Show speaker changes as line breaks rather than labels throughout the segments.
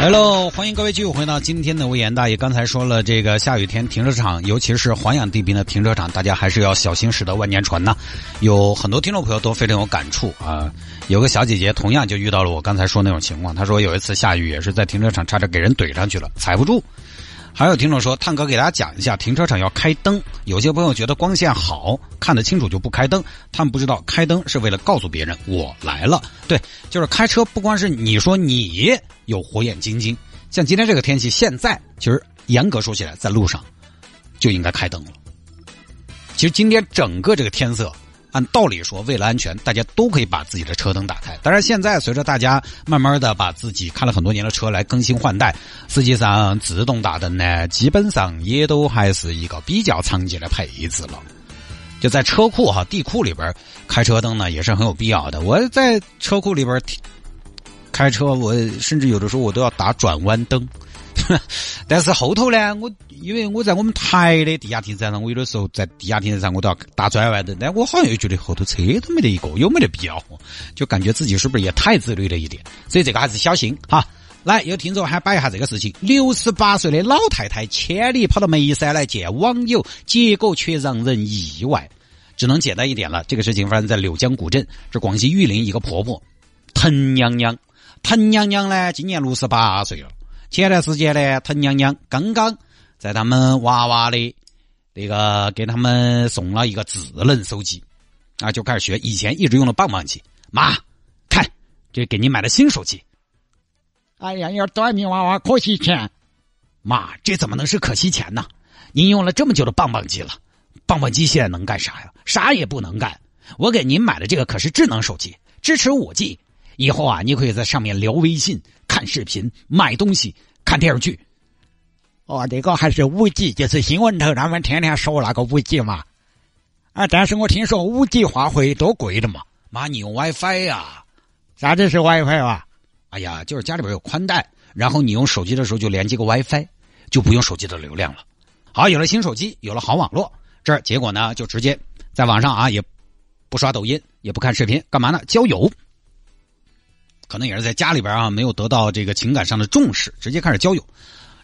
Hello，欢迎各位继续回到今天的微言大爷。刚才说了，这个下雨天停车场，尤其是环氧地坪的停车场，大家还是要小心驶得万年船呐。有很多听众朋友都非常有感触啊。有个小姐姐同样就遇到了我刚才说那种情况，她说有一次下雨也是在停车场差点给人怼上去了，踩不住。还有听众说，探哥给大家讲一下，停车场要开灯。有些朋友觉得光线好，看得清楚就不开灯，他们不知道开灯是为了告诉别人我来了。对，就是开车不光是你说你有火眼金睛，像今天这个天气，现在其实严格说起来，在路上就应该开灯了。其实今天整个这个天色。按道理说，为了安全，大家都可以把自己的车灯打开。当然，现在随着大家慢慢的把自己开了很多年的车来更新换代，实际上自动大灯呢，基本上也都还是一个比较常见的配置了。就在车库哈、地库里边开车灯呢，也是很有必要的。我在车库里边开车，我甚至有的时候我都要打转弯灯。但是后头呢，我因为我在我们台的地下停车场，我有的时候在地下停车场我都要打转弯灯，但我好像又觉得后头车都没得一个，有没得必要？就感觉自己是不是也太自律了一点？所以这个还是小心哈。来，有听众还摆一下这个事情：六十八岁的老太太千里跑到眉山来见网友，结果却让人意外。只能简单一点了，这个事情发生在柳江古镇，是广西玉林一个婆婆，滕娘娘。滕娘娘呢，今年六十八岁了。前段时间呢，他娘娘刚刚在他们娃娃的那个给他们送了一个智能手机，啊，就开始学以前一直用的棒棒机。妈，看，这给您买的新手机。
哎呀，要短命娃娃可惜钱。
妈，这怎么能是可惜钱呢？您用了这么久的棒棒机了，棒棒机现在能干啥呀？啥也不能干。我给您买的这个可是智能手机，支持五 G。以后啊，你可以在上面聊微信、看视频、买东西、看电视剧。
哦，这个还是五 G，就是新闻头他们天天说那个五 G 嘛。啊，但是我听说五 G 话费多贵的嘛。
妈，你用 WiFi 呀？
啥子是 WiFi 啊？
哎呀，就是家里边有宽带，然后你用手机的时候就连接个 WiFi，就不用手机的流量了。好，有了新手机，有了好网络，这儿结果呢，就直接在网上啊，也不刷抖音，也不看视频，干嘛呢？交友。可能也是在家里边啊，没有得到这个情感上的重视，直接开始交友，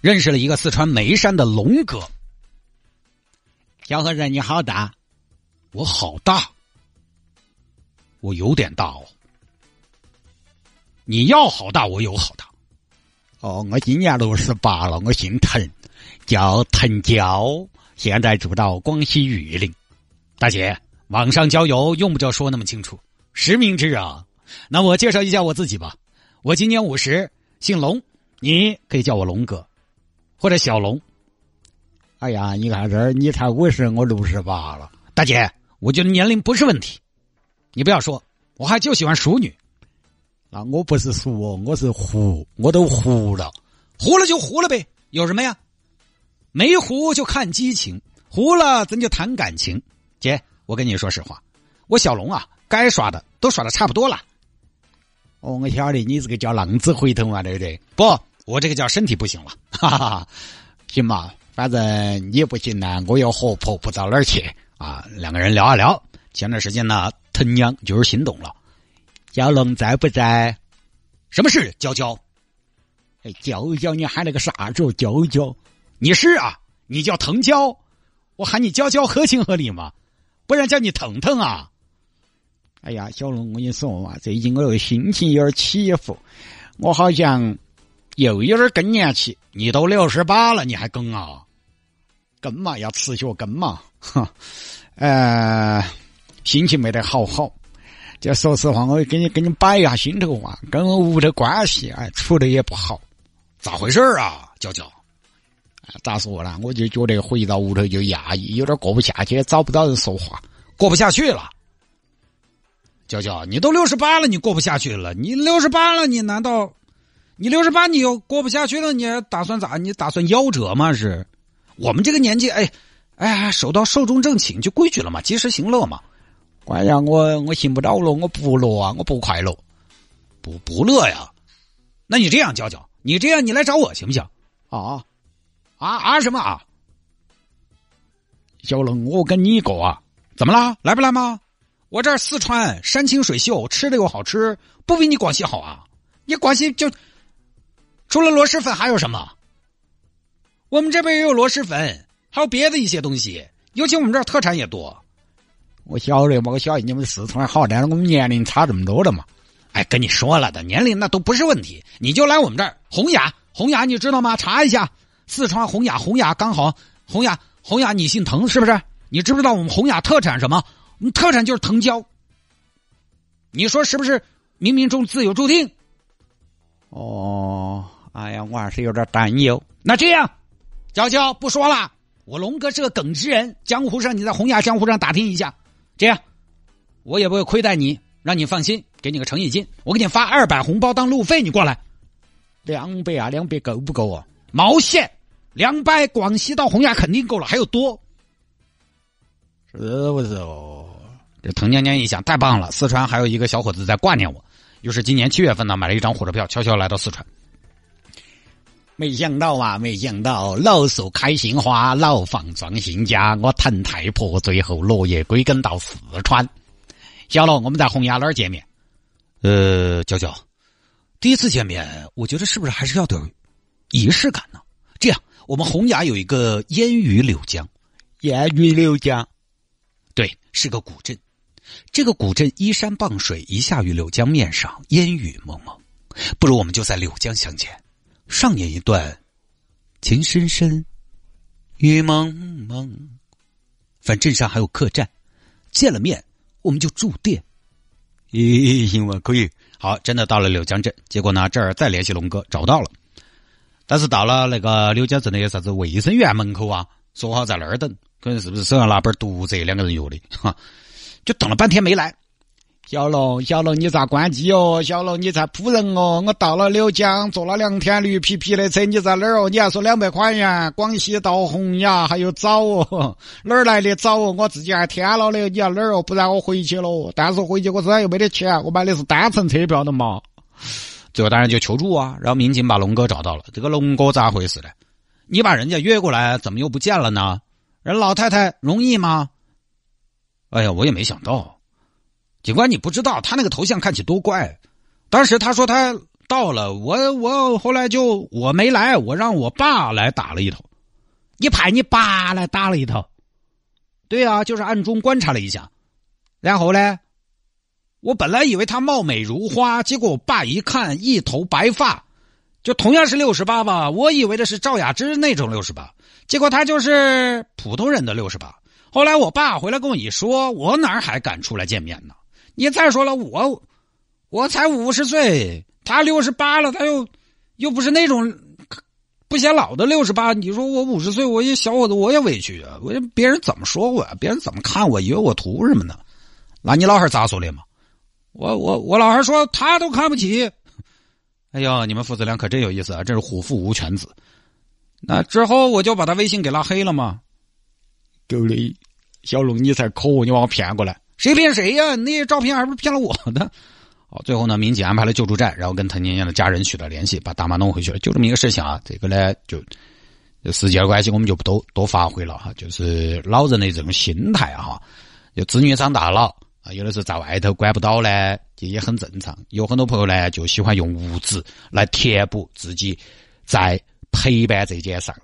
认识了一个四川眉山的龙哥。
小伙子，你好大？
我好大，我有点大哦。你要好大，我有好大。
哦，我今年六十八了，我姓滕，叫滕娇，现在住到广西玉林。
大姐，网上交友用不着说那么清楚，实名制啊。那我介绍一下我自己吧，我今年五十，姓龙，你可以叫我龙哥，或者小龙。
哎呀，你看这儿，你才五十，我六十八了。
大姐，我觉得年龄不是问题，你不要说，我还就喜欢熟女。
那我不是熟哦，我是糊，我都糊了，
糊了就糊了呗，有什么呀？没糊就看激情，糊了咱就谈感情。姐，我跟你说实话，我小龙啊，该耍的都耍的差不多了。
哦，我晓得你这个叫浪子回头嘛，对不对？
不，我这个叫身体不行了，哈哈哈。
行嘛，反正你不行呢，我又活泼不到哪儿去
啊。两个人聊啊聊，前段时间呢，滕娘就是心动了。
小龙在不在？
什么事？娇娇？
哎，娇娇，你喊那个啥子？娇娇？
你是啊？你叫滕娇，我喊你娇娇合情合理吗？不然叫你腾腾啊？
哎呀，小龙，我跟你说嘛，最近我这个心情有点起伏，我好像又有点更年期。
你都六十八了，你还更啊？
更嘛，要持续更嘛。哈，呃，心情没得好好。就说实话，我给你给你摆一下心头话，跟我屋头关系哎处的也不好，
咋回事啊？娇娇，
咋说呢？我就觉得回到屋头就压抑，有点过不下去，找不到人说话，
过不下去了。娇娇，你都六十八了，你过不下去了？你六十八了，你难道你六十八你又过不下去了？你打算咋？你打算夭折吗？是？我们这个年纪，哎，哎，守到寿终正寝就规矩了嘛，及时行乐嘛。
关键我我行不到了，我不乐啊，我不快乐，
不不乐呀。那你这样，娇娇，你这样你来找我行不行？
啊
啊啊什么啊？
小龙，我跟你一个啊，
怎么啦？来不来吗？我这儿四川山清水秀，吃的又好吃，不比你广西好啊？你广西就除了螺蛳粉还有什么？我们这边也有螺蛳粉，还有别的一些东西，尤其我们这儿特产也多。
我晓得，我晓得你们四川好，但是我们年龄差这么多的嘛。
哎，跟你说了的，年龄那都不是问题，你就来我们这儿。洪雅，洪雅，你知道吗？查一下，四川洪雅，洪雅刚好，洪雅，洪雅，你姓滕是不是？你知不知道我们洪雅特产什么？我们特产就是藤椒。你说是不是？冥冥中自有注定。
哦，哎呀，我还是有点担忧。
那这样，娇娇不说了，我龙哥是个耿直人，江湖上你在洪崖江湖上打听一下。这样，我也不会亏待你，让你放心，给你个诚意金，我给你发二百红包当路费，你过来。
两百啊，两百够不够啊？
毛线，两百广西到洪崖肯定够了，还有多。
是不是哦？
这滕娘娘一想，太棒了，四川还有一个小伙子在挂念我，于是今年七月份呢，买了一张火车票，悄悄来到四川。
没想到啊，没想到老树开新花，老房装新家，我滕太婆最后落叶归根到四川。小龙，我们在洪崖那儿见面？
呃，娇娇，第一次见面，我觉得是不是还是要点仪式感呢？这样，我们洪崖有一个烟雨柳江，
烟雨柳江，
对，是个古镇。这个古镇依山傍水，一下雨柳江面上烟雨蒙蒙。不如我们就在柳江相见。上演一段情深深，雨蒙蒙。反正上还有客栈，见了面我们就住店。
咦，行吧，可以。
好，真的到了柳江镇，结果呢，这儿再联系龙哥找到了，但是到了那个柳江镇的有啥子卫生院门口啊，说好在那儿等，可能是不是手上拿本读者两个人约的，哈，就等了半天没来。
小龙，小龙，你咋关机哦？小龙，你咋扑人哦！我到了柳江，坐了两天绿皮皮的车，你在哪儿哦？你还说两百块钱？广西到洪雅还有早哦？哪儿来的早哦？我自己还添了的，你要哪儿哦？不然我回去了。但是回去我身上又没得钱，我买的是单程车票的嘛。
最后当然就求助啊，然后民警把龙哥找到了。这个龙哥咋回事呢？你把人家约过来，怎么又不见了呢？人老太太容易吗？哎呀，我也没想到。警官你不知道他那个头像看起多怪，当时他说他到了，我我后来就我没来，我让我爸来打了一头，
你派你爸来打了一头，
对啊，就是暗中观察了一下，然后呢，我本来以为他貌美如花，结果我爸一看一头白发，就同样是六十八吧，我以为的是赵雅芝那种六十八，结果他就是普通人的六十八。后来我爸回来跟我一说，我哪还敢出来见面呢？你再说了，我我才五十岁，他六十八了，他又又不是那种不显老的六十八。你说我五十岁，我一小伙子，我也委屈啊！我别人怎么说我？别人怎么看我？以为我图什么呢？那你老汉咋说的嘛？我我我老汉说他都看不起。哎呦，你们父子俩可真有意思啊！真是虎父无犬子。那之后我就把他微信给拉黑了嘛。
够的，小龙你才可恶，你把我骗过来。
谁骗谁呀？那些照片还不是骗了我的？好，最后呢，民警安排了救助站，然后跟滕年年的家人取得联系，把大妈弄回去了。就这么一个事情啊，这个呢，就时间的关系，我们就不多多发挥了哈。就是老人的这种心态哈，就子女长大了啊，有的时候在外头管不到呢，这也很正常。有很多朋友呢，就喜欢用物质来填补自己在陪伴这件上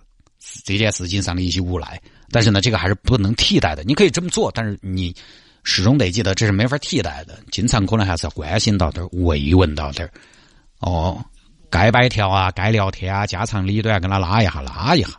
这件事情上的一些无奈。但是呢，这个还是不能替代的。你可以这么做，但是你。始终得记得，这是没法替代的。经常可能还是要关心到点慰问到点哦，该摆条啊，该聊天啊，家长里短跟他拉一下，拉一下。